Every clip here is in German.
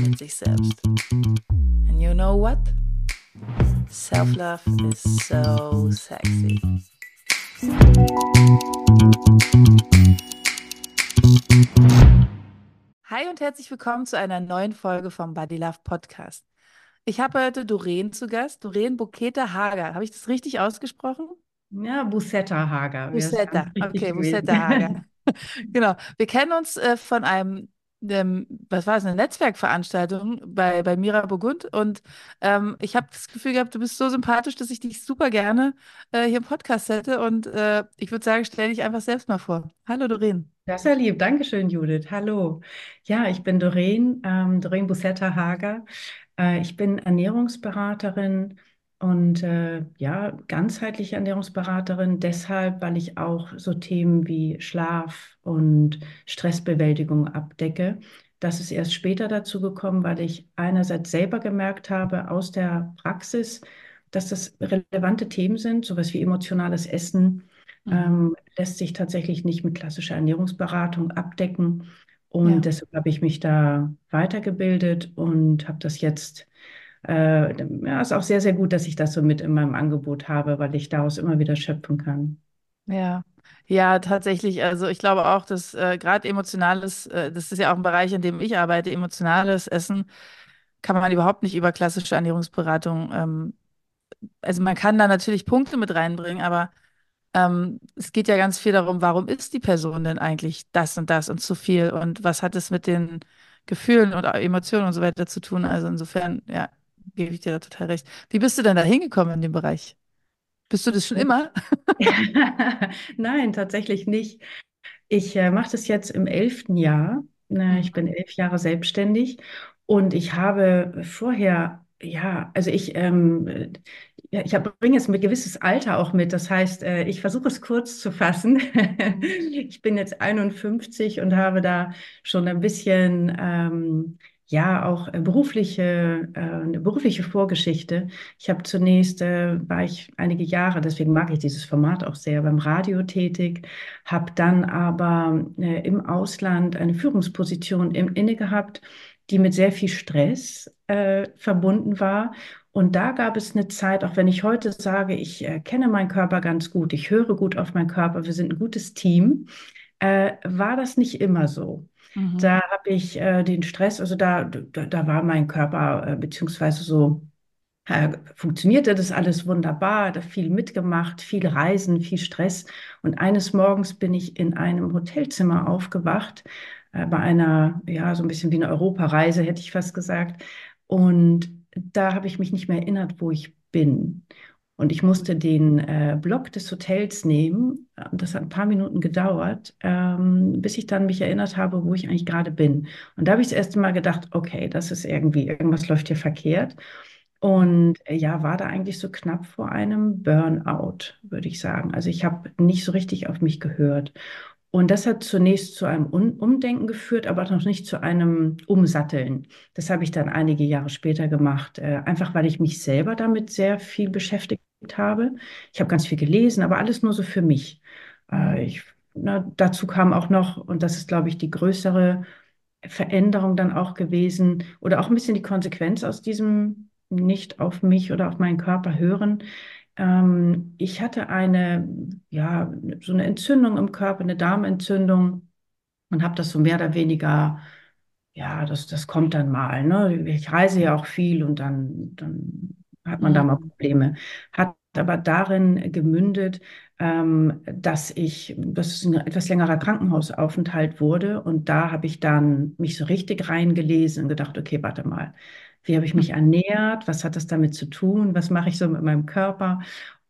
mit sich selbst. And you know what? Self-love is so sexy. Hi und herzlich willkommen zu einer neuen Folge vom Body Love Podcast. Ich habe heute Doreen zu Gast, Doreen Buketa Hager. Habe ich das richtig ausgesprochen? Ja, Busetta Hager. Busetta, okay, Busetta Hager. genau. Wir kennen uns äh, von einem ähm, was war es, eine Netzwerkveranstaltung bei, bei Mira Burgund und ähm, ich habe das Gefühl gehabt, du bist so sympathisch, dass ich dich super gerne äh, hier im Podcast hätte und äh, ich würde sagen, stell dich einfach selbst mal vor. Hallo Doreen. Das ist ja lieb. Dankeschön, Judith. Hallo. Ja, ich bin Doreen, ähm, Doreen Busetta Hager. Äh, ich bin Ernährungsberaterin und äh, ja, ganzheitliche Ernährungsberaterin, deshalb, weil ich auch so Themen wie Schlaf und Stressbewältigung abdecke. Das ist erst später dazu gekommen, weil ich einerseits selber gemerkt habe aus der Praxis, dass das relevante Themen sind, sowas wie emotionales Essen, mhm. ähm, lässt sich tatsächlich nicht mit klassischer Ernährungsberatung abdecken. Und ja. deshalb habe ich mich da weitergebildet und habe das jetzt äh, ja, ist auch sehr, sehr gut, dass ich das so mit in meinem Angebot habe, weil ich daraus immer wieder schöpfen kann. Ja, ja, tatsächlich. Also ich glaube auch, dass äh, gerade emotionales, äh, das ist ja auch ein Bereich, in dem ich arbeite, emotionales Essen kann man überhaupt nicht über klassische Ernährungsberatung. Ähm, also man kann da natürlich Punkte mit reinbringen, aber ähm, es geht ja ganz viel darum, warum ist die Person denn eigentlich das und das und zu viel und was hat es mit den Gefühlen und Emotionen und so weiter zu tun. Also insofern, ja, gebe ich dir da total recht. Wie bist du denn da hingekommen in dem Bereich? Bist du das schon immer? Nein, tatsächlich nicht. Ich äh, mache das jetzt im elften Jahr. Äh, ich bin elf Jahre selbstständig und ich habe vorher, ja, also ich, ähm, ja, ich bringe jetzt ein gewisses Alter auch mit. Das heißt, äh, ich versuche es kurz zu fassen. ich bin jetzt 51 und habe da schon ein bisschen ähm, ja auch äh, berufliche, äh, eine berufliche Vorgeschichte. Ich habe zunächst, äh, war ich einige Jahre, deswegen mag ich dieses Format auch sehr, beim Radio tätig, habe dann aber äh, im Ausland eine Führungsposition im, inne gehabt, die mit sehr viel Stress äh, verbunden war. Und da gab es eine Zeit, auch wenn ich heute sage, ich äh, kenne meinen Körper ganz gut, ich höre gut auf meinen Körper, wir sind ein gutes Team, war das nicht immer so. Mhm. Da habe ich äh, den Stress, also da, da, da war mein Körper, äh, beziehungsweise so, äh, funktionierte das alles wunderbar, da viel mitgemacht, viel Reisen, viel Stress. Und eines Morgens bin ich in einem Hotelzimmer aufgewacht, äh, bei einer, ja, so ein bisschen wie eine Europareise, hätte ich fast gesagt. Und da habe ich mich nicht mehr erinnert, wo ich bin. Und ich musste den äh, Block des Hotels nehmen. Das hat ein paar Minuten gedauert, ähm, bis ich dann mich erinnert habe, wo ich eigentlich gerade bin. Und da habe ich das erste Mal gedacht, okay, das ist irgendwie, irgendwas läuft hier verkehrt. Und äh, ja, war da eigentlich so knapp vor einem Burnout, würde ich sagen. Also ich habe nicht so richtig auf mich gehört. Und das hat zunächst zu einem Umdenken geführt, aber noch nicht zu einem Umsatteln. Das habe ich dann einige Jahre später gemacht, äh, einfach weil ich mich selber damit sehr viel beschäftigt habe. Ich habe ganz viel gelesen, aber alles nur so für mich. Äh, ich, na, dazu kam auch noch, und das ist, glaube ich, die größere Veränderung dann auch gewesen, oder auch ein bisschen die Konsequenz aus diesem nicht auf mich oder auf meinen Körper hören. Ähm, ich hatte eine, ja, so eine Entzündung im Körper, eine Darmentzündung und habe das so mehr oder weniger ja, das, das kommt dann mal. Ne? Ich reise ja auch viel und dann, dann hat man da mal mhm. Probleme. Hat aber darin gemündet, ähm, dass ich, dass es ein etwas längerer Krankenhausaufenthalt wurde. Und da habe ich dann mich so richtig reingelesen und gedacht, okay, warte mal, wie habe ich mich ernährt? Was hat das damit zu tun? Was mache ich so mit meinem Körper?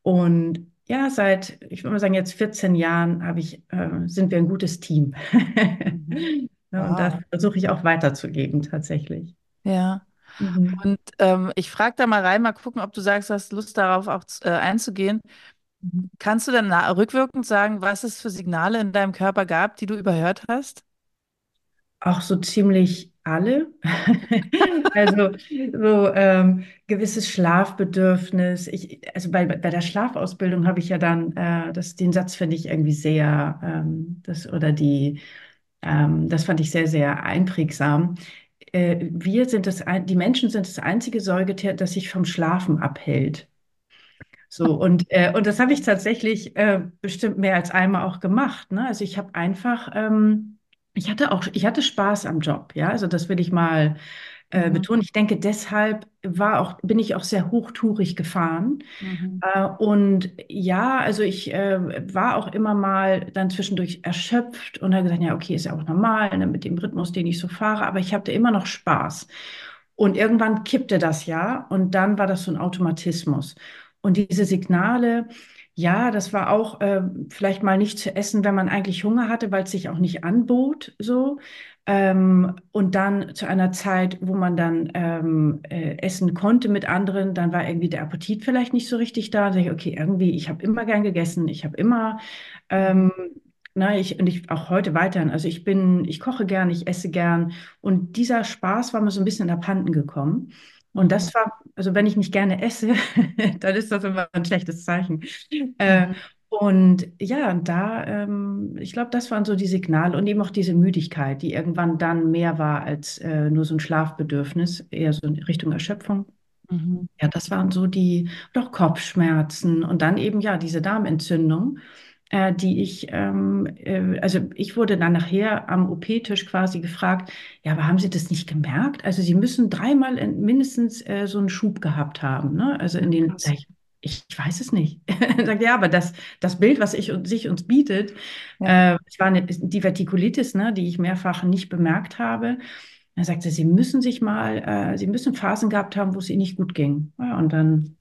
Und ja, seit, ich würde mal sagen, jetzt 14 Jahren habe ich, äh, sind wir ein gutes Team. Mhm. ja, wow. Und das versuche ich auch weiterzugeben, tatsächlich. Ja. Mhm. Und ähm, ich frage da mal rein, mal gucken, ob du sagst, du hast Lust darauf auch äh, einzugehen. Mhm. Kannst du dann rückwirkend sagen, was es für Signale in deinem Körper gab, die du überhört hast? Auch so ziemlich alle. Also so ähm, gewisses Schlafbedürfnis. Ich, also bei, bei der Schlafausbildung habe ich ja dann, äh, das, den Satz finde ich irgendwie sehr, ähm, das oder die, ähm, das fand ich sehr, sehr einprägsam. Äh, wir sind das, ein- die Menschen sind das einzige Säugetier, das sich vom Schlafen abhält. So, und, äh, und das habe ich tatsächlich äh, bestimmt mehr als einmal auch gemacht. Ne? Also ich habe einfach, ähm, ich hatte auch, ich hatte Spaß am Job, ja. Also das will ich mal äh, Mhm. betonen. Ich denke, deshalb war auch, bin ich auch sehr hochtourig gefahren. Mhm. Äh, und ja, also ich äh, war auch immer mal dann zwischendurch erschöpft und habe gesagt, ja, okay, ist ja auch normal, ne, mit dem Rhythmus, den ich so fahre, aber ich hatte immer noch Spaß. Und irgendwann kippte das ja und dann war das so ein Automatismus. Und diese Signale, ja, das war auch äh, vielleicht mal nicht zu essen, wenn man eigentlich Hunger hatte, weil es sich auch nicht anbot, so. Ähm, und dann zu einer Zeit, wo man dann ähm, äh, essen konnte mit anderen, dann war irgendwie der Appetit vielleicht nicht so richtig da. Da sag ich, okay, irgendwie, ich habe immer gern gegessen, ich habe immer, ähm, na, ich, und ich auch heute weiterhin. Also ich bin, ich koche gern, ich esse gern. Und dieser Spaß war mir so ein bisschen Abhanden gekommen. Und Mhm. das war, also wenn ich nicht gerne esse, dann ist das immer ein schlechtes Zeichen. Äh, Mhm. und ja, und da, ähm, ich glaube, das waren so die Signale und eben auch diese Müdigkeit, die irgendwann dann mehr war als äh, nur so ein Schlafbedürfnis, eher so in Richtung Erschöpfung. Mhm. Ja, das waren so die, doch Kopfschmerzen und dann eben ja diese Darmentzündung, äh, die ich, ähm, äh, also ich wurde dann nachher am OP-Tisch quasi gefragt, ja, aber haben Sie das nicht gemerkt? Also Sie müssen dreimal in, mindestens äh, so einen Schub gehabt haben, ne? Also in den, ich, ich, weiß es nicht. Sagt, ja, aber das, das Bild, was ich, sich uns bietet, Ja. äh, es war eine Divertikulitis, ne, die ich mehrfach nicht bemerkt habe. Er sagte, Sie müssen sich mal, äh, Sie müssen Phasen gehabt haben, wo es Ihnen nicht gut ging. Ja, und dann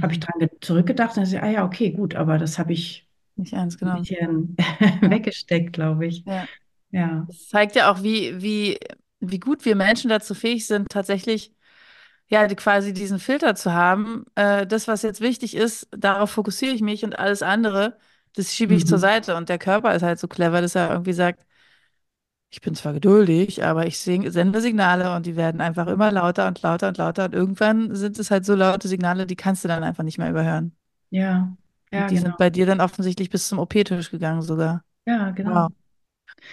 habe ich Mhm. dran ge- zurückgedacht und dachte, ah ja, okay, gut, aber das habe ich Nicht ernst ein genommen. bisschen weggesteckt, glaube ich. Ja. Ja. Das zeigt ja auch, wie, wie, wie gut wir Menschen dazu fähig sind, tatsächlich ja die, quasi diesen Filter zu haben. Äh, das, was jetzt wichtig ist, darauf fokussiere ich mich und alles andere, das schiebe ich zur Mhm. Seite. Und der Körper ist halt so clever, dass er irgendwie sagt, ich bin zwar geduldig, aber ich sende Signale und die werden einfach immer lauter und lauter und lauter. Und irgendwann sind es halt so laute Signale, die kannst du dann einfach nicht mehr überhören. Ja, ja, die sind genau. bei dir dann offensichtlich bis zum OP-Tisch gegangen sogar. Ja, Wow. genau.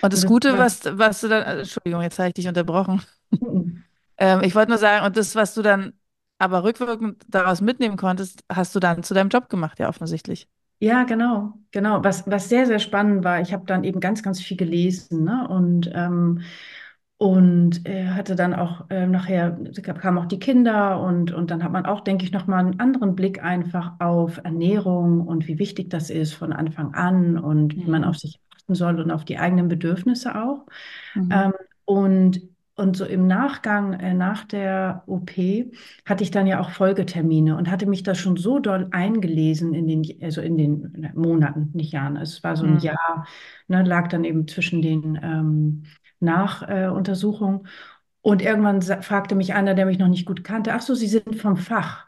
Und Und das das Gute, was, was du dann, äh, Entschuldigung, jetzt habe ich dich unterbrochen. Mhm. Ähm, ich wollte nur sagen, und das, was du dann aber rückwirkend daraus mitnehmen konntest, hast du dann zu deinem Job gemacht, ja, offensichtlich. Ja, genau, genau. Was, was sehr, sehr spannend war, ich habe dann eben ganz, ganz viel gelesen, ne? Und, ähm, und äh, hatte dann auch äh, nachher, kamen auch die Kinder und, und dann hat man auch, denke ich, nochmal einen anderen Blick einfach auf Ernährung und wie wichtig das ist von Anfang an und wie man Mhm. auf sich achten soll und auf die eigenen Bedürfnisse auch. Mhm. Ähm, und, und so im Nachgang, äh, nach der OP, hatte ich dann ja auch Folgetermine und hatte mich da schon so doll eingelesen in den, also in den Monaten, nicht Jahren. Also es war so ein Mhm. Jahr, ne, lag dann eben zwischen den ähm, Nachuntersuchungen. Äh, und irgendwann fragte mich einer, der mich noch nicht gut kannte, ach so, Sie sind vom Fach.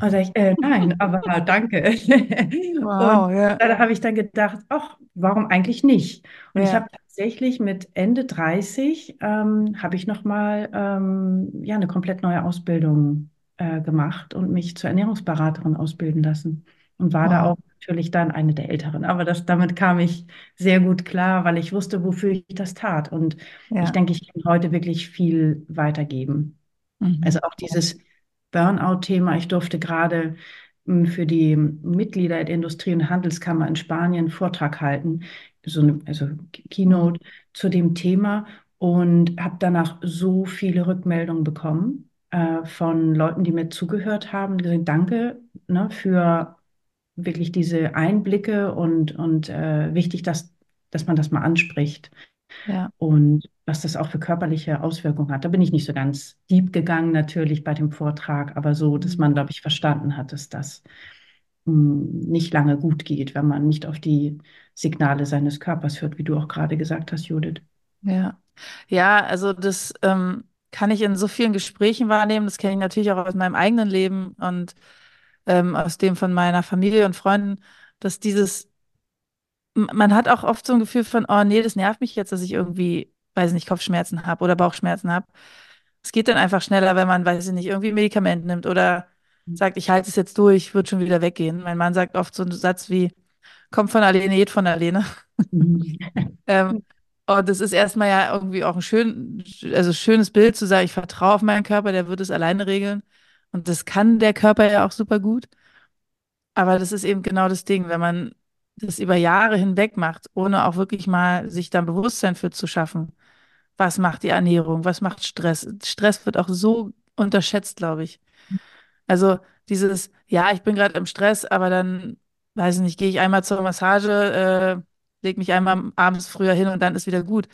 Und sag ich, äh, nein, aber danke. Und Wow, ja, da habe ich dann gedacht, ach, warum eigentlich nicht? Und ich ja, habe tatsächlich mit Ende 30 ähm, habe ich nochmal ähm, ja, eine komplett neue Ausbildung äh, gemacht und mich zur Ernährungsberaterin ausbilden lassen. Und war da wow, auch natürlich dann eine der Älteren. Aber das, damit kam ich sehr gut klar, weil ich wusste, wofür ich das tat. Und ich ja, denke, ich kann heute wirklich viel weitergeben. Also mhm. auch dieses Burnout-Thema. Ich durfte gerade m, für die Mitglieder der Industrie- und Handelskammer in Spanien einen Vortrag halten, so eine, also. Keynote zu dem Thema und habe danach so viele Rückmeldungen bekommen äh, von Leuten, die mir zugehört haben, die gesagt, danke, ne, für wirklich diese Einblicke und, und äh, wichtig, dass, dass man das mal anspricht ja, und was das auch für körperliche Auswirkungen hat. Da bin ich nicht so ganz deep gegangen, natürlich bei dem Vortrag, aber so, dass Mhm. man, glaube ich, verstanden hat, dass das mh, nicht lange gut geht, wenn man nicht auf die Signale seines Körpers hört, wie du auch gerade gesagt hast, Judith. ja. Ja, also das, ähm, kann ich in so vielen Gesprächen wahrnehmen. Das kenne ich natürlich auch aus meinem eigenen Leben und ähm, aus dem von meiner Familie und Freunden, dass dieses, man hat auch oft so ein Gefühl von, oh nee, das nervt mich jetzt, dass ich irgendwie, weiß nicht, Kopfschmerzen habe oder Bauchschmerzen habe. Es geht dann einfach schneller, wenn man, weiß ich nicht, irgendwie ein Medikament nimmt oder sagt, ich halte es jetzt durch, wird schon wieder weggehen. Mein Mann sagt oft so einen Satz wie, kommt von alleine, geht von alleine. Mhm. ähm, und das ist erstmal ja irgendwie auch ein schön, also schönes Bild zu sagen, ich vertraue auf meinen Körper, der wird es alleine regeln. Und das kann der Körper ja auch super gut. Aber das ist eben genau das Ding, wenn man das über Jahre hinweg macht, ohne auch wirklich mal sich dann Bewusstsein für zu schaffen. Was macht die Ernährung? Was macht Stress? Stress wird auch so unterschätzt, glaube ich. Also dieses, ja, ich bin gerade im Stress, aber dann, weiß ich nicht, gehe ich einmal zur Massage, äh, lege mich einmal abends früher hin und dann ist wieder gut.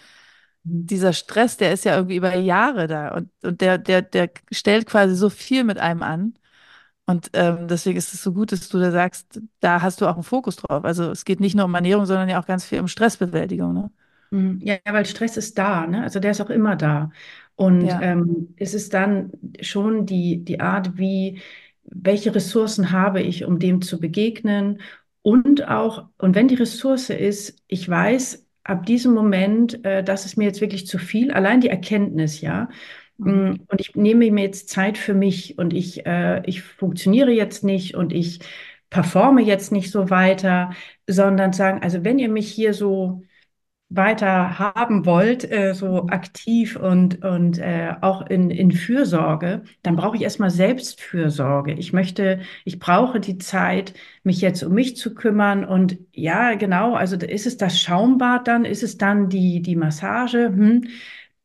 Dieser Stress, der ist ja irgendwie über Jahre da und, und der, der, der stellt quasi so viel mit einem an. Und ähm, deswegen ist es so gut, dass du da sagst, da hast du auch einen Fokus drauf. Also es geht nicht nur um Ernährung, sondern ja auch ganz viel um Stressbewältigung. Ne? Mhm. Ja, weil Stress ist da, ne? Also der ist auch immer da. Und ja. ähm, es ist dann schon die, die Art, wie, welche Ressourcen habe ich, um dem zu begegnen. Und auch, und wenn die Ressource ist, ich weiß ab diesem Moment, äh, das ist mir jetzt wirklich zu viel, allein die Erkenntnis, ja. Mhm. Mm, und ich nehme mir jetzt Zeit für mich und ich, äh, ich funktioniere jetzt nicht und ich performe jetzt nicht so weiter, sondern sagen, also wenn ihr mich hier so weiter haben wollt, äh, so aktiv und, und äh, auch in, in Fürsorge, dann brauche ich erstmal Selbstfürsorge. Ich möchte, ich brauche die Zeit, mich jetzt um mich zu kümmern. Und ja, genau, also ist es das Schaumbad dann? Ist es dann die, die Massage? Hm.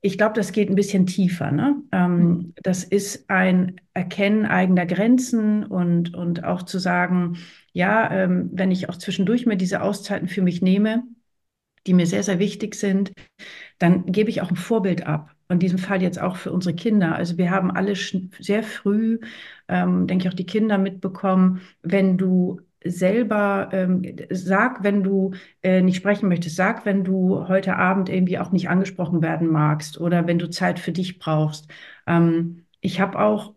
Ich glaube, das geht ein bisschen tiefer. Ne? Ähm, mhm. das ist ein Erkennen eigener Grenzen und, und auch zu sagen, ja, ähm, wenn ich auch zwischendurch mir diese Auszeiten für mich nehme, die mir sehr, sehr wichtig sind, dann gebe ich auch ein Vorbild ab. In diesem Fall jetzt auch für unsere Kinder. Also wir haben alle sehr früh, ähm, denke ich, auch die Kinder mitbekommen, wenn du selber ähm, sag, wenn du äh, nicht sprechen möchtest, sag, wenn du heute Abend irgendwie auch nicht angesprochen werden magst oder wenn du Zeit für dich brauchst. Ähm, ich habe auch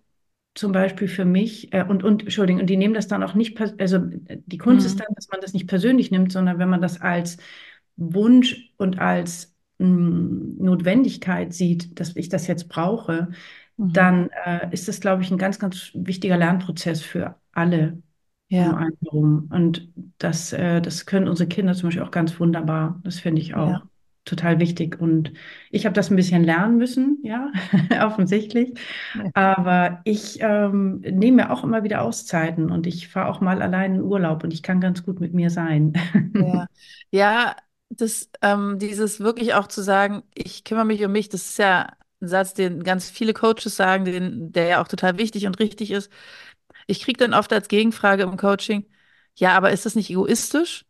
zum Beispiel für mich, äh, und, und, Entschuldigung, und die nehmen das dann auch nicht, also die Kunst mhm. ist dann, dass man das nicht persönlich nimmt, sondern wenn man das als Wunsch und als mh, hm, Notwendigkeit sieht, dass ich das jetzt brauche, mhm. dann äh, ist das, glaube ich, ein ganz, ganz wichtiger Lernprozess für alle ja. um einen herum. Und das, äh, das können unsere Kinder zum Beispiel auch ganz wunderbar. Das finde ich auch. Ja. Total wichtig. Und ich habe das ein bisschen lernen müssen, ja, offensichtlich. Aber ich ähm, nehme mir auch immer wieder Auszeiten und ich fahre auch mal allein in Urlaub und ich kann ganz gut mit mir sein. Ja, ja das, ähm, dieses wirklich auch zu sagen, ich kümmere mich um mich, das ist ja ein Satz, den ganz viele Coaches sagen, den, der ja auch total wichtig und richtig ist. Ich kriege dann oft als Gegenfrage im Coaching, ja, aber ist das nicht egoistisch?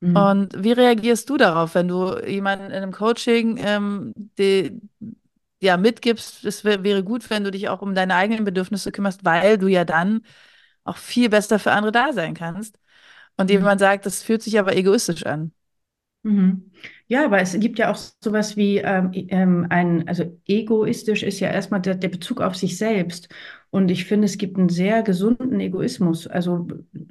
Mhm. Und wie reagierst du darauf, wenn du jemanden in einem Coaching ähm, die, ja, mitgibst, es wär, wäre gut, wenn du dich auch um deine eigenen Bedürfnisse kümmerst, weil du ja dann auch viel besser für andere da sein kannst. Und mhm. jemand sagt, das fühlt sich aber egoistisch an. Mhm. Ja, aber es gibt ja auch sowas wie ähm, ähm, ein, also egoistisch ist ja erstmal der, der Bezug auf sich selbst. Und ich finde, es gibt einen sehr gesunden Egoismus. Also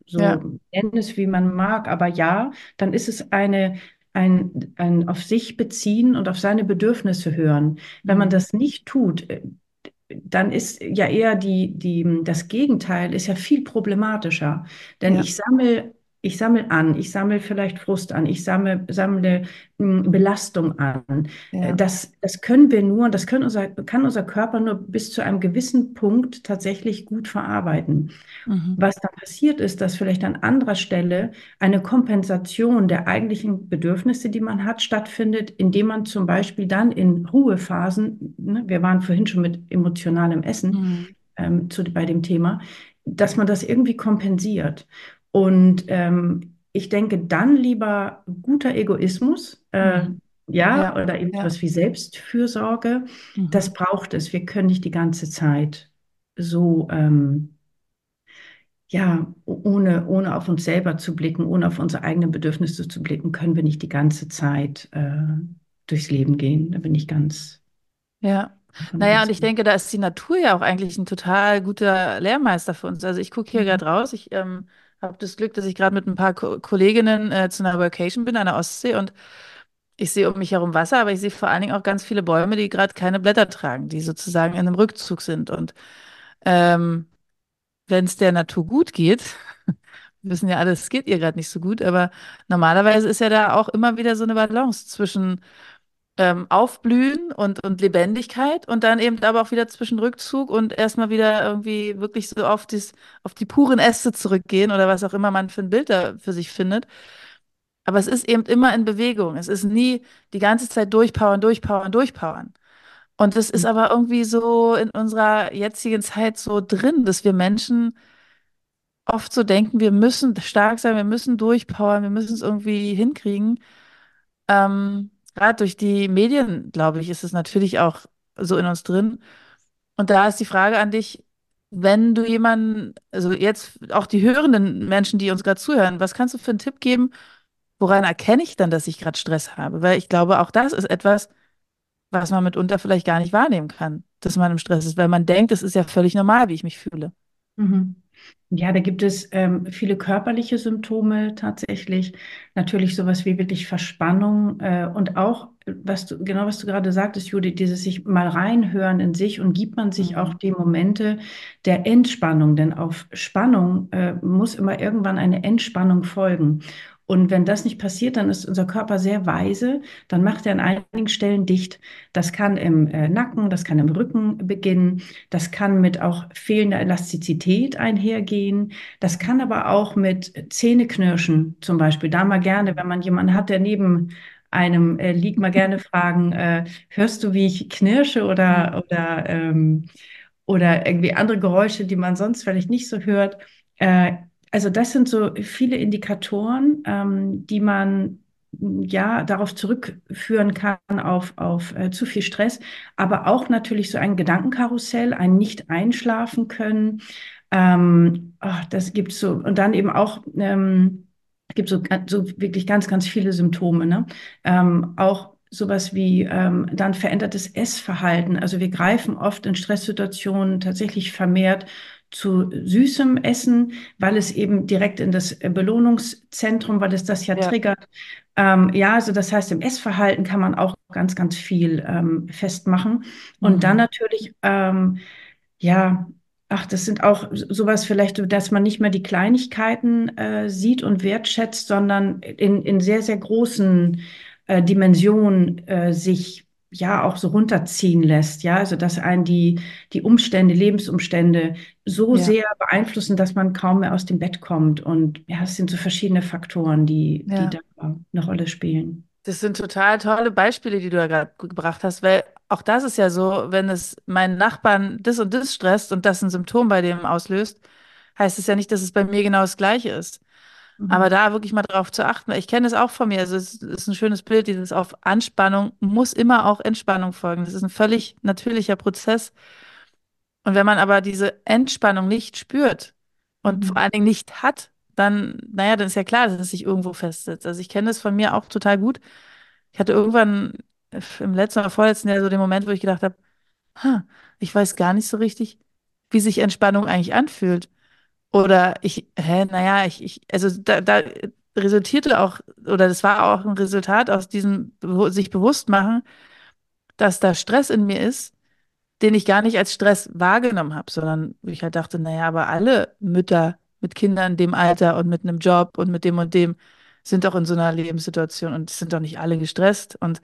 so ja. nennen es, wie man mag. Aber ja, dann ist es eine, ein, ein auf sich beziehen und auf seine Bedürfnisse hören. Wenn man mhm. das nicht tut, äh, dann ist ja eher die, die, das Gegenteil ist ja viel problematischer. Denn ja. ich sammle ich sammle an, ich sammle vielleicht Frust an, ich sammle, sammle hm, Belastung an. Ja. Äh, das, das können wir nur, das können unser, kann unser Körper nur bis zu einem gewissen Punkt tatsächlich gut verarbeiten. Mhm. Was dann passiert ist, dass vielleicht an anderer Stelle eine Kompensation der eigentlichen Bedürfnisse, die man hat, stattfindet, indem man zum Beispiel dann in Ruhephasen, ne, wir waren vorhin schon mit emotionalem Essen mhm. ähm, zu, bei dem Thema, dass man das irgendwie kompensiert. Und ähm, ich denke dann lieber guter Egoismus, äh, mhm. ja, ja, oder eben ja. wie Selbstfürsorge. Mhm. Das braucht es. Wir können nicht die ganze Zeit so, ähm, ja, ohne, ohne auf uns selber zu blicken, ohne auf unsere eigenen Bedürfnisse zu blicken, können wir nicht die ganze Zeit äh, durchs Leben gehen. Da bin ich ganz. Ja. Naja, und ich denke, da ist die Natur ja auch eigentlich ein total guter Lehrmeister für uns. Also ich gucke hier Mhm. gerade raus. Ich ähm, habe das Glück, dass ich gerade mit ein paar Ko Kolleginnen äh, zu einer Vacation bin an der Ostsee und ich sehe um mich herum Wasser, aber ich sehe vor allen Dingen auch ganz viele Bäume, die gerade keine Blätter tragen, die sozusagen in einem Rückzug sind. Und ähm, wenn es der Natur gut geht, wir wissen ja alle, es geht ihr gerade nicht so gut, aber normalerweise ist ja da auch immer wieder so eine Balance zwischen ähm, Aufblühen und, und Lebendigkeit und dann eben aber auch wieder zwischen Rückzug und erstmal wieder irgendwie wirklich so auf dies, auf die puren Äste zurückgehen oder was auch immer man für ein Bild da für sich findet. Aber es ist eben immer in Bewegung. Es ist nie die ganze Zeit durchpowern, durchpowern, durchpowern. Und das ist aber irgendwie so in unserer jetzigen Zeit so drin, dass wir Menschen oft so denken, wir müssen stark sein, wir müssen durchpowern, wir müssen es irgendwie hinkriegen. Ähm, gerade durch die Medien, glaube ich, ist es natürlich auch so in uns drin. Und da ist die Frage an dich, wenn du jemanden, also jetzt auch die hörenden Menschen, die uns gerade zuhören, was kannst du für einen Tipp geben, woran erkenne ich dann, dass ich gerade Stress habe? Weil ich glaube, auch das ist etwas, was man mitunter vielleicht gar nicht wahrnehmen kann, dass man im Stress ist, weil man denkt, es ist ja völlig normal, wie ich mich fühle. Mhm. Ja, da gibt es ähm, viele körperliche Symptome tatsächlich. Natürlich sowas wie wirklich Verspannung äh, und auch, was du, genau was du gerade sagtest, Judith, dieses sich mal reinhören in sich und gibt man sich auch Mhm. die Momente der Entspannung, denn auf Spannung äh, muss immer irgendwann eine Entspannung folgen. Und wenn das nicht passiert, dann ist unser Körper sehr weise, dann macht er an einigen Stellen dicht. Das kann im äh, Nacken, das kann im Rücken beginnen. Das kann mit auch fehlender Elastizität einhergehen. Das kann aber auch mit Zähneknirschen zum Beispiel. Da mal gerne, wenn man jemanden hat, der neben einem äh, liegt, mal gerne fragen, äh, hörst du, wie ich knirsche oder, oder, ähm, oder irgendwie andere Geräusche, die man sonst vielleicht nicht so hört. Äh, also das sind so viele Indikatoren, ähm, die man ja darauf zurückführen kann, auf, auf äh, zu viel Stress aber auch natürlich so ein Gedankenkarussell, ein nicht einschlafen können. Ähm, ach, das gibt so, und dann eben auch, ähm, gibt so, so wirklich ganz, ganz viele Symptome, ne? Ähm, auch sowas wie ähm, dann verändertes Essverhalten. Also wir greifen oft in Stresssituationen tatsächlich vermehrt zu süßem Essen, weil es eben direkt in das Belohnungszentrum, weil es das ja Ja. triggert. Ähm, ja, also das heißt, im Essverhalten kann man auch ganz, ganz viel ähm, festmachen. Und dann Mhm. natürlich, ähm, ja, ach, das sind auch so- sowas vielleicht, dass man nicht mehr die Kleinigkeiten äh, sieht und wertschätzt, sondern in, in sehr, sehr großen äh, Dimensionen äh, sich ja auch so runterziehen lässt. Ja, also dass einen die, die Umstände, Lebensumstände so Ja. sehr beeinflussen, dass man kaum mehr aus dem Bett kommt. Und ja, es sind so verschiedene Faktoren, die, die Ja. da eine Rolle spielen. Das sind total tolle Beispiele, die du da gerade gebracht hast, weil auch das ist ja so, wenn es meinen Nachbarn das und das stresst und das ein Symptom bei dem auslöst, heißt es ja nicht, dass es bei mir genau das Gleiche ist. Aber Mhm. da wirklich mal drauf zu achten, weil ich kenne es auch von mir, also es ist ein schönes Bild, dieses auf Anspannung muss immer auch Entspannung folgen. Das ist ein völlig natürlicher Prozess. Und wenn man aber diese Entspannung nicht spürt und vor Mhm. allen Dingen nicht hat, dann, naja, dann ist ja klar, dass es sich irgendwo festsetzt. Also ich kenne das von mir auch total gut. Ich hatte irgendwann im letzten oder vorletzten Jahr so den Moment, wo ich gedacht habe, ha, ich weiß gar nicht so richtig, wie sich Entspannung eigentlich anfühlt. Oder ich, hä, naja, ich, ich, also da, da resultierte auch, oder das war auch ein Resultat aus diesem sich bewusst machen, dass da Stress in mir ist, den ich gar nicht als Stress wahrgenommen habe, sondern ich halt dachte, naja, aber alle Mütter mit Kindern in dem Alter und mit einem Job und mit dem und dem sind doch in so einer Lebenssituation und sind doch nicht alle gestresst. Und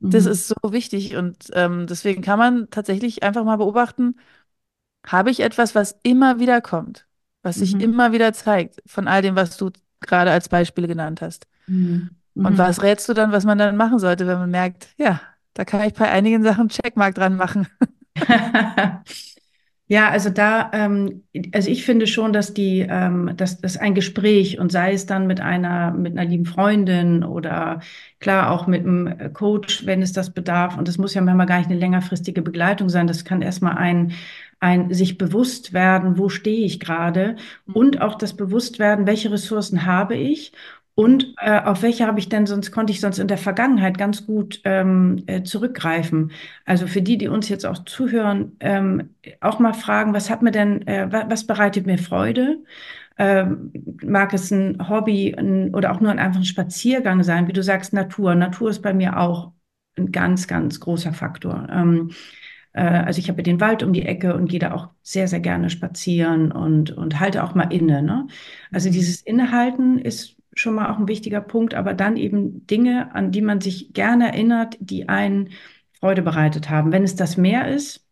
das Mhm. ist so wichtig. Und ähm, deswegen kann man tatsächlich einfach mal beobachten, habe ich etwas, was immer wieder kommt, was sich Mhm. immer wieder zeigt, von all dem, was du gerade als Beispiele genannt hast. Mhm. Und Mhm. was rätst du dann, was man dann machen sollte, wenn man merkt, ja, da kann ich bei einigen Sachen Checkmark dran machen. Ja, also da, ähm, also ich finde schon, dass die, ähm, dass das ein Gespräch und sei es dann mit einer, mit einer lieben Freundin oder klar auch mit einem Coach, wenn es das bedarf. Und das muss ja manchmal gar nicht eine längerfristige Begleitung sein. Das kann erstmal ein, ein sich bewusst werden, wo stehe ich gerade und auch das Bewusstwerden, welche Ressourcen habe ich Und äh, auf welche habe ich denn sonst, konnte ich sonst in der Vergangenheit ganz gut ähm, äh, zurückgreifen? Also für die, die uns jetzt auch zuhören, ähm, auch mal fragen, was hat mir denn, äh, was bereitet mir Freude? Ähm, mag es ein Hobby ein, oder auch nur ein einfacher Spaziergang sein, wie du sagst, Natur. Natur ist bei mir auch ein ganz, ganz großer Faktor. Ähm, äh, also ich habe den Wald um die Ecke und gehe da auch sehr, sehr gerne spazieren und, und halte auch mal inne. Ne? Also dieses Innehalten ist schon mal auch ein wichtiger Punkt, aber dann eben Dinge, an die man sich gerne erinnert, die einen Freude bereitet haben. Wenn es das Meer ist,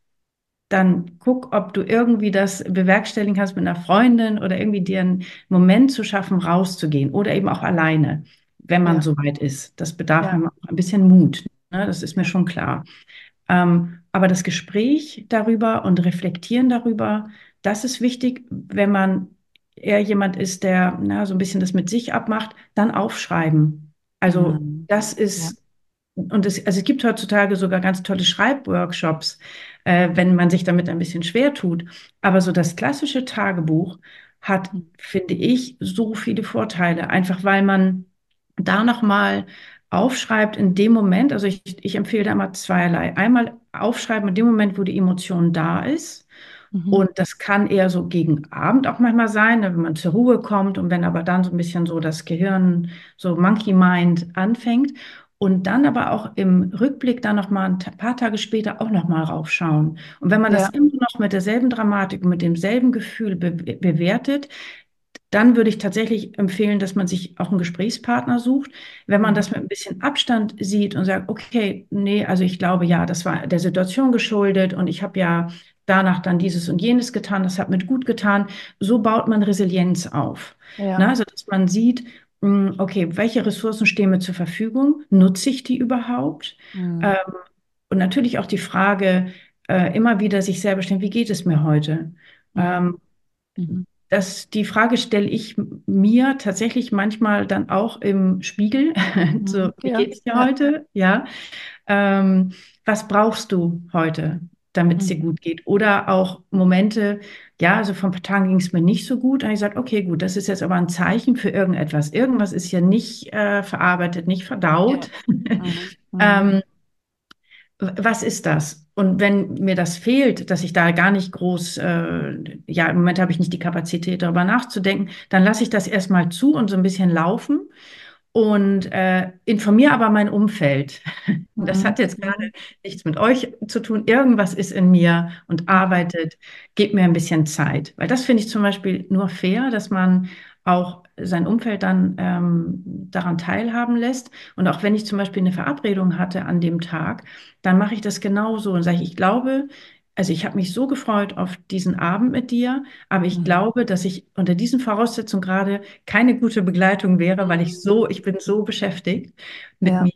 dann guck, ob du irgendwie das bewerkstelligen kannst mit einer Freundin oder irgendwie dir einen Moment zu schaffen, rauszugehen oder eben auch alleine, wenn man ja. so weit ist. Das bedarf ja. auch ein bisschen Mut. Ne? Das ist mir schon klar. Ähm, aber das Gespräch darüber und Reflektieren darüber, das ist wichtig, wenn man eher jemand ist, der na, so ein bisschen das mit sich abmacht, dann aufschreiben. Also mhm. das ist, ja. und es, also es gibt heutzutage sogar ganz tolle Schreibworkshops, äh, wenn man sich damit ein bisschen schwer tut. Aber so das klassische Tagebuch hat, mhm. finde ich, so viele Vorteile, einfach weil man da nochmal aufschreibt in dem Moment, also ich, ich empfehle da immer zweierlei. Einmal aufschreiben in dem Moment, wo die Emotion da ist Mhm. Und das kann eher so gegen Abend auch manchmal sein, ne, wenn man zur Ruhe kommt und wenn aber dann so ein bisschen so das Gehirn, so Monkey Mind anfängt. Und dann aber auch im Rückblick dann noch mal ein paar Tage später auch noch mal raufschauen. Und wenn man ja. das immer noch mit derselben Dramatik und mit demselben Gefühl be bewertet, dann würde ich tatsächlich empfehlen, dass man sich auch einen Gesprächspartner sucht. Wenn man mhm. das mit ein bisschen Abstand sieht und sagt, okay, nee, also ich glaube ja, das war der Situation geschuldet und ich habe ja danach dann dieses und jenes getan, das hat mir gut getan. So baut man Resilienz auf. Ja. Na, also, dass man sieht, hm, okay, welche Ressourcen stehen mir zur Verfügung? Nutze ich die überhaupt? Mhm. Ähm, und natürlich auch die Frage, äh, immer wieder sich selber stellen, wie geht es mir heute? Mhm. Ähm, mhm. Das, die Frage stelle ich mir tatsächlich manchmal dann auch im Spiegel. so, mhm. wie ja. geht es dir heute? Ja. Ähm, was brauchst du heute? damit es dir mhm. gut geht. Oder auch Momente, ja, also vor ein paar Tagen ging es mir nicht so gut. Habe ich gesagt, okay, gut, das ist jetzt aber ein Zeichen für irgendetwas. Irgendwas ist ja nicht äh, verarbeitet, nicht verdaut. Ja. Mhm. ähm, was ist das? Und wenn mir das fehlt, dass ich da gar nicht groß, äh, ja, im Moment habe ich nicht die Kapazität, darüber nachzudenken, dann lasse ich das erstmal zu und so ein bisschen laufen und äh, informiere aber mein Umfeld. Das hat jetzt mhm. gerade nichts mit euch zu tun. Irgendwas ist in mir und arbeitet. Gebt mir ein bisschen Zeit. Weil das finde ich zum Beispiel nur fair, dass man auch sein Umfeld dann ähm, daran teilhaben lässt. Und auch wenn ich zum Beispiel eine Verabredung hatte an dem Tag, dann mache ich das genauso und sage, ich glaube, also ich habe mich so gefreut auf diesen Abend mit dir, aber ich mhm. glaube, dass ich unter diesen Voraussetzungen gerade keine gute Begleitung wäre, weil ich so, ich bin so beschäftigt mit ja. mir.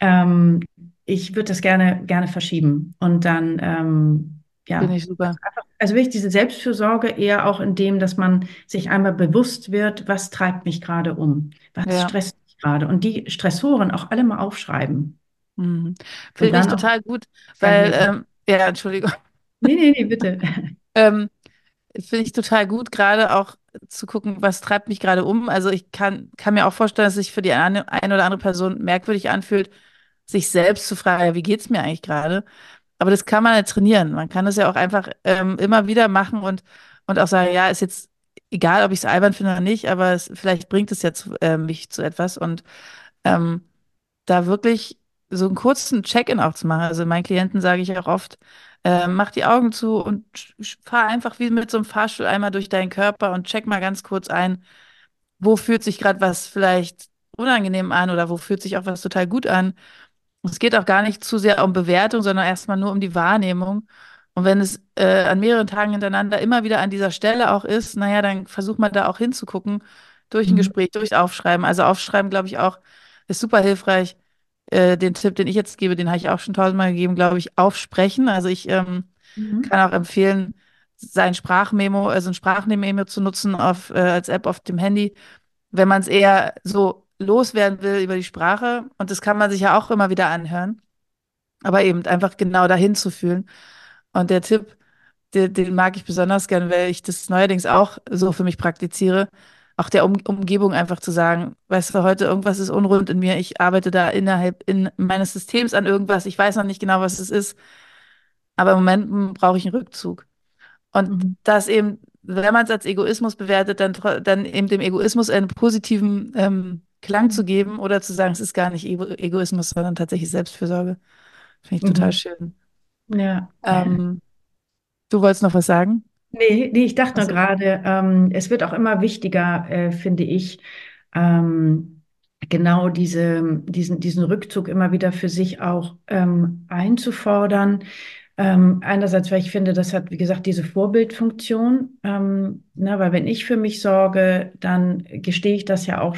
Ähm, ich würde das gerne, gerne verschieben. Und dann, ähm, ja. Finde ich super. Einfach, also wirklich diese Selbstfürsorge eher auch in dem, dass man sich einmal bewusst wird, was treibt mich gerade um? Was ja. stresst mich gerade? Und die Stressoren auch alle mal aufschreiben. Mhm. Finde ich total gut, weil, ähm, ja, Entschuldigung. Nee, nee, nee, bitte. ähm, Finde ich total gut, gerade auch zu gucken, was treibt mich gerade um. Also ich kann, kann mir auch vorstellen, dass sich für die eine, eine oder andere Person merkwürdig anfühlt, sich selbst zu fragen, wie geht es mir eigentlich gerade? Aber das kann man ja trainieren. Man kann das ja auch einfach ähm, immer wieder machen und, und auch sagen, ja, ist jetzt egal, ob ich es albern finde oder nicht, aber es, vielleicht bringt es jetzt äh, mich zu etwas und ähm, da wirklich so einen kurzen Check-in auch zu machen. Also meinen Klienten sage ich auch oft, äh, mach die Augen zu und fahr einfach wie mit so einem Fahrstuhl einmal durch deinen Körper und check mal ganz kurz ein, wo fühlt sich gerade was vielleicht unangenehm an oder wo fühlt sich auch was total gut an. Es geht auch gar nicht zu sehr um Bewertung, sondern erstmal nur um die Wahrnehmung. Und wenn es äh, an mehreren Tagen hintereinander immer wieder an dieser Stelle auch ist, naja, dann versuch mal da auch hinzugucken, durch ein mhm. Gespräch, durchs Aufschreiben. Also Aufschreiben, glaube ich, auch ist super hilfreich äh, den Tipp, den ich jetzt gebe, den habe ich auch schon tausendmal gegeben, glaube ich, aufsprechen. Also ich ähm, mhm. kann auch empfehlen, sein Sprachmemo, also ein Sprachmemo zu nutzen auf, äh, als App auf dem Handy, wenn man es eher so loswerden will über die Sprache. Und das kann man sich ja auch immer wieder anhören. Aber eben einfach genau dahin zu fühlen. Und der Tipp, den, den mag ich besonders gern, weil ich das neuerdings auch so für mich praktiziere. auch der um Umgebung einfach zu sagen, weißt du, heute irgendwas ist unrund in mir, ich arbeite da innerhalb in meines Systems an irgendwas, ich weiß noch nicht genau, was es ist, aber im Moment brauche ich einen Rückzug. Und Mhm. das eben, wenn man es als Egoismus bewertet, dann, dann eben dem Egoismus einen positiven ähm, Klang zu geben oder zu sagen, es ist gar nicht Ego Egoismus, sondern tatsächlich Selbstfürsorge. Finde ich total Mhm. schön. Ja. Ähm, du wolltest noch was sagen? Nee, nee, ich dachte nur Also, gerade, ähm, es wird auch immer wichtiger, äh, finde ich, ähm, genau diese, diesen, diesen Rückzug immer wieder für sich auch ähm, einzufordern. Ähm, einerseits, weil ich finde, das hat, wie gesagt, diese Vorbildfunktion, ähm, ne, weil wenn ich für mich sorge, dann gestehe ich das ja auch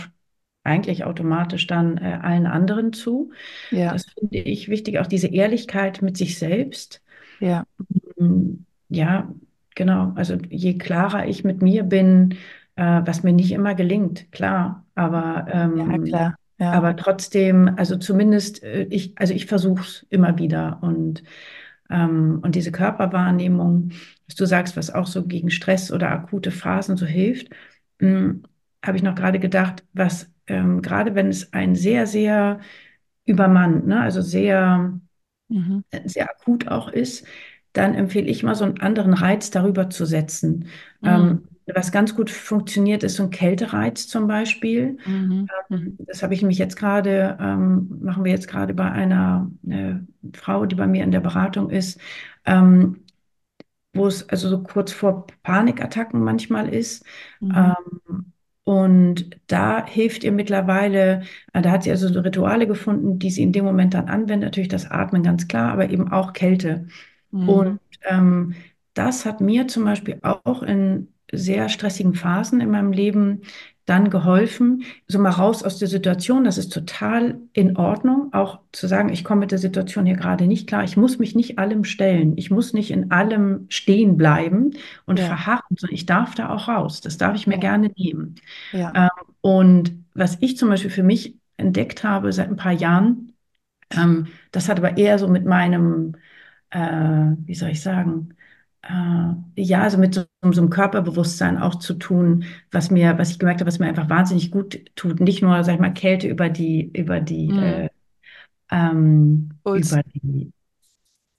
eigentlich automatisch dann äh, allen anderen zu. ja, Das finde ich wichtig, auch diese Ehrlichkeit mit sich selbst. ja, Mm, Ja, genau. Also je klarer ich mit mir bin, äh, was mir nicht immer gelingt, klar, aber, ja, ähm, klar, ja, aber trotzdem, also zumindest äh, ich, also ich versuche es immer wieder und, ähm, und diese Körperwahrnehmung, was du sagst, was auch so gegen Stress oder akute Phasen so hilft, mh, habe ich noch gerade gedacht, was ähm, gerade wenn es ein sehr, sehr übermannt, ne, also sehr mhm. sehr akut auch ist, dann empfehle ich mal so einen anderen Reiz darüber zu setzen. Mhm. Ähm, was ganz gut funktioniert, ist so ein Kältereiz zum Beispiel. Mhm. Mhm. Das habe ich mich jetzt gerade, ähm, machen wir jetzt gerade bei einer äh, Frau, die bei mir in der Beratung ist, ähm, wo es also so kurz vor Panikattacken manchmal ist. Mhm. Und da hilft ihr mittlerweile, äh, da hat sie also so Rituale gefunden, die sie in dem Moment dann anwendet. Natürlich das Atmen ganz klar, aber eben auch Kälte. Und Mhm. ähm, das hat mir zum Beispiel auch in sehr stressigen Phasen in meinem Leben dann geholfen, so mal raus aus der Situation. Das ist total in Ordnung, auch zu sagen, ich komme mit der Situation hier gerade nicht klar. Ich muss mich nicht allem stellen. Ich muss nicht in allem stehen bleiben und Ja, verharren, sondern ich darf da auch raus. Das darf ich mir ja, gerne nehmen. ja. Ähm, und was ich zum Beispiel für mich entdeckt habe seit ein paar Jahren, ähm, das hat aber eher so mit meinem äh, wie soll ich sagen, äh, ja, also mit so, so einem Körperbewusstsein auch zu tun, was mir, was ich gemerkt habe, was mir einfach wahnsinnig gut tut. Nicht nur, sag ich mal, Kälte über die, über die, Mhm. äh, ähm, über die,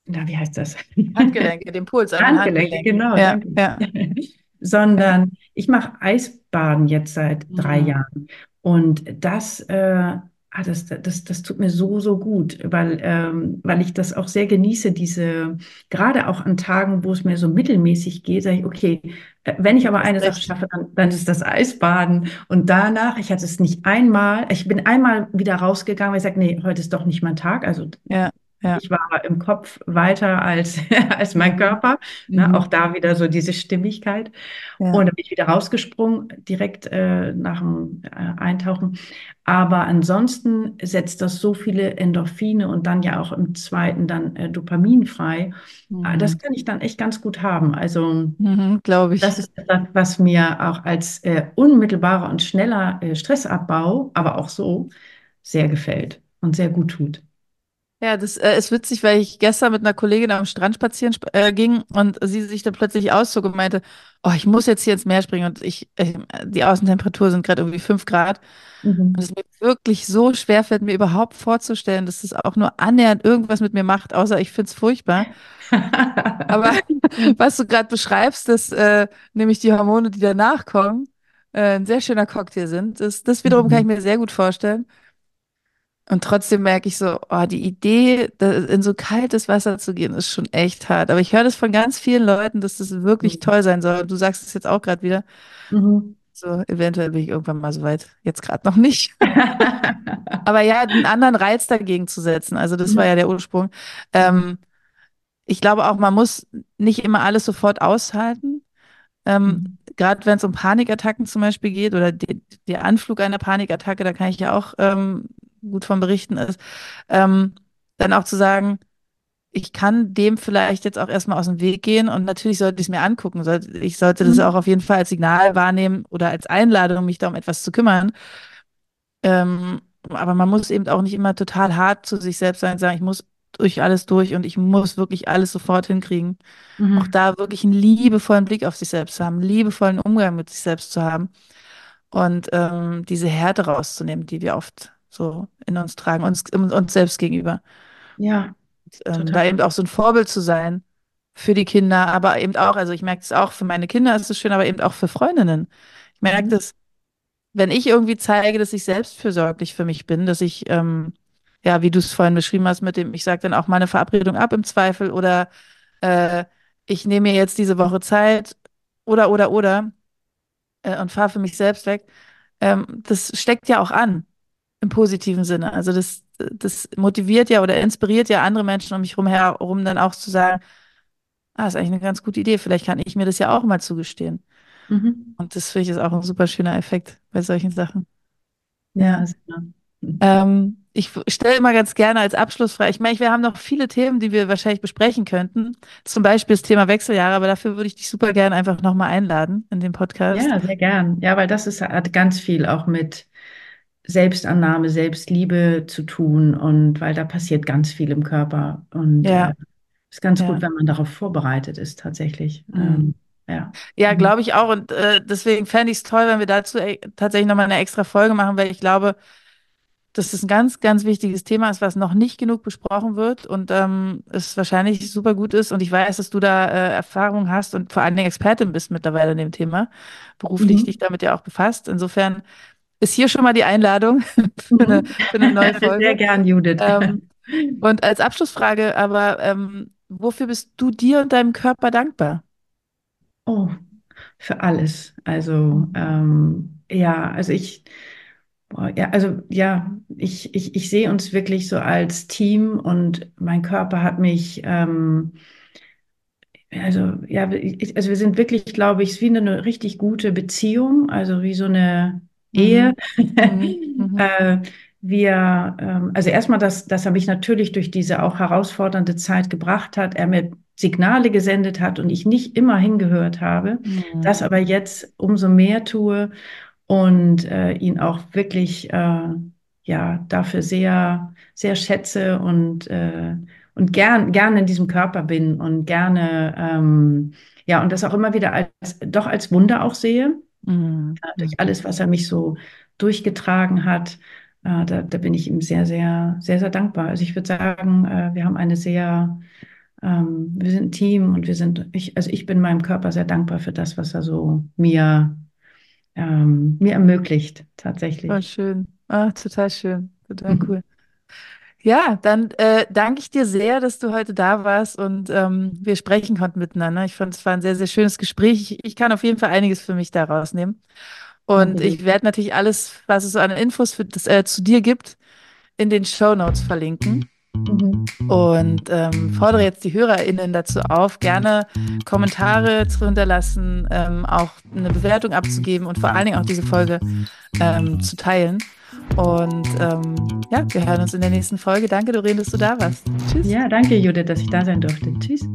na, wie heißt das? Handgelenke, den Puls Handgelenke, Handgelenken. genau, Ja, ja, ja. Sondern ich mache Eisbaden jetzt seit drei Mhm. Jahren. Und das, äh, ah, das, das, das tut mir so, so gut, weil, ähm, weil ich das auch sehr genieße, diese, gerade auch an Tagen, wo es mir so mittelmäßig geht, sage ich, okay, äh, wenn ich aber eine Sache schaffe, dann, dann ist das Eisbaden. Und danach, ich hatte es nicht einmal, ich bin einmal wieder rausgegangen, weil ich sage, nee, heute ist doch nicht mein Tag. Also Ja, ja. ich war im Kopf weiter als, als mein Mhm. Körper. Ne? Mhm. Auch da wieder so diese Stimmigkeit. Ja. Und dann bin ich wieder rausgesprungen, direkt äh, nach dem äh, Eintauchen. Aber ansonsten setzt das so viele Endorphine und dann ja auch im zweiten dann äh, Dopamin frei. Ah, Das Mhm. kann ich dann echt ganz gut haben. Also Mhm, glaube ich. das ist etwas, was mir auch als äh, unmittelbarer und schneller äh, Stressabbau, aber auch so, sehr gefällt und sehr gut tut. Ja, das äh, ist witzig, weil ich gestern mit einer Kollegin am Strand spazieren sp äh, ging und sie sich dann plötzlich auszog und meinte, oh, ich muss jetzt hier ins Meer springen und ich, äh, die Außentemperatur sind gerade irgendwie fünf Grad und Mhm. es mir wirklich so schwer fällt, mir überhaupt vorzustellen, dass es auch nur annähernd irgendwas mit mir macht, außer ich finde es furchtbar. Aber was du gerade beschreibst, dass äh, nämlich die Hormone, die danach kommen, äh, ein sehr schöner Cocktail sind, das, das wiederum kann ich Mhm. mir sehr gut vorstellen. Und trotzdem merke ich so, oh, die Idee, in so kaltes Wasser zu gehen, ist schon echt hart. Aber ich höre das von ganz vielen Leuten, dass das wirklich Mhm. toll sein soll. Du sagst es jetzt auch gerade wieder. Mhm. So, eventuell bin ich irgendwann mal so weit. Jetzt gerade noch nicht. Aber ja, einen anderen Reiz dagegen zu setzen. Also das war ja der Ursprung. Ähm, ich glaube auch, man muss nicht immer alles sofort aushalten. Ähm, Mhm. gerade wenn es um Panikattacken zum Beispiel geht oder der Anflug einer Panikattacke, da kann ich ja auch ähm, gut von berichten, ist, ähm, dann auch zu sagen, ich kann dem vielleicht jetzt auch erstmal aus dem Weg gehen und natürlich sollte ich es mir angucken. Sollte, ich sollte das auch Mhm. auf jeden Fall als Signal wahrnehmen oder als Einladung, mich da um etwas zu kümmern. Ähm, aber man muss eben auch nicht immer total hart zu sich selbst sein und sagen, ich muss durch alles durch und ich muss wirklich alles sofort hinkriegen. Auch Mhm. da wirklich einen liebevollen Blick auf sich selbst zu haben, einen liebevollen Umgang mit sich selbst zu haben und ähm, diese Härte rauszunehmen, die wir oft so in uns tragen, uns, uns selbst gegenüber. Ja, und, ähm, da eben auch so ein Vorbild zu sein für die Kinder, aber eben auch, also ich merke es auch, für meine Kinder ist es schön, aber eben auch für Freundinnen. Ich merke mhm. das, wenn ich irgendwie zeige, dass ich selbstfürsorglich für mich bin, dass ich, ähm, ja, wie du es vorhin beschrieben hast, mit dem, ich sage dann auch mal eine Verabredung ab im Zweifel oder äh, ich nehme mir jetzt diese Woche Zeit oder, oder, oder äh, und fahre für mich selbst weg. Ähm, das steckt ja auch an, im positiven Sinne. Also das, das motiviert ja oder inspiriert ja andere Menschen um mich herum dann auch zu sagen, ah, ist eigentlich eine ganz gute Idee, vielleicht kann ich mir das ja auch mal zugestehen. Mhm. Und das finde ich ist auch ein super schöner Effekt bei solchen Sachen. Ja, ja. Ähm, ich stelle immer ganz gerne als Abschlussfrage, ich meine, wir haben noch viele Themen, die wir wahrscheinlich besprechen könnten. Zum Beispiel das Thema Wechseljahre, aber dafür würde ich dich super gerne einfach nochmal einladen in den Podcast. Ja, sehr gern. Ja, weil das ist, hat ganz viel auch mit Selbstannahme, Selbstliebe zu tun und weil da passiert ganz viel im Körper und ja. äh, ist ganz ja. gut, wenn man darauf vorbereitet ist, tatsächlich. Mhm. Ähm, ja, ja mhm. glaube ich auch. Und äh, deswegen fände ich es toll, wenn wir dazu e tatsächlich nochmal eine extra Folge machen, weil ich glaube, dass das ein ganz, ganz wichtiges Thema ist, was noch nicht genug besprochen wird und ähm, es wahrscheinlich super gut ist. Und ich weiß, dass du da äh, Erfahrung hast und vor allen Dingen Expertin bist mittlerweile in dem Thema, beruflich mhm. dich damit ja auch befasst. Insofern ist hier schon mal die Einladung für eine, für eine neue Folge. Sehr gern, Judith. Ähm, und als Abschlussfrage, aber ähm, wofür bist du dir und deinem Körper dankbar? Oh, für alles. Also ähm, ja, also ich Boah, ja, also ja, ich, ich, ich sehe uns wirklich so als Team und mein Körper hat mich, ähm, also ja, also wir sind wirklich, glaube ich, wie eine richtig gute Beziehung, also wie so eine Ehe. Mhm. Mhm. äh, wir, ähm, also erstmal, dass, dass er mich natürlich durch diese auch herausfordernde Zeit gebracht hat, er mir Signale gesendet hat und ich nicht immer hingehört habe, mhm. das aber jetzt umso mehr tue und äh, ihn auch wirklich äh, ja dafür sehr sehr schätze und äh, und gern gerne in diesem Körper bin und gerne ähm, ja und das auch immer wieder als doch als Wunder auch sehe mhm. durch alles was er mich so durchgetragen hat äh, da, da bin ich ihm sehr sehr sehr sehr dankbar also ich würde sagen äh, wir haben eine sehr ähm, wir sind ein Team und wir sind ich also ich bin meinem Körper sehr dankbar für das was er so mir ähm, mir ermöglicht, tatsächlich. Oh, schön. Ah, total schön. Total mhm. cool. Ja, dann äh, danke ich dir sehr, dass du heute da warst und ähm, wir sprechen konnten miteinander. Ich fand, es war ein sehr, sehr schönes Gespräch. Ich, ich kann auf jeden Fall einiges für mich da rausnehmen. Und ich werde natürlich alles, was es so an Infos für das, äh, zu dir gibt, in den Show Notes verlinken. Mhm. Und ähm, fordere jetzt die HörerInnen dazu auf, gerne Kommentare zu hinterlassen, ähm, auch eine Bewertung abzugeben und vor allen Dingen auch diese Folge ähm, zu teilen. Und ähm, ja, wir hören uns in der nächsten Folge. Danke, Doreen, dass du da warst. Tschüss. Ja, danke, Judith, dass ich da sein durfte. Tschüss.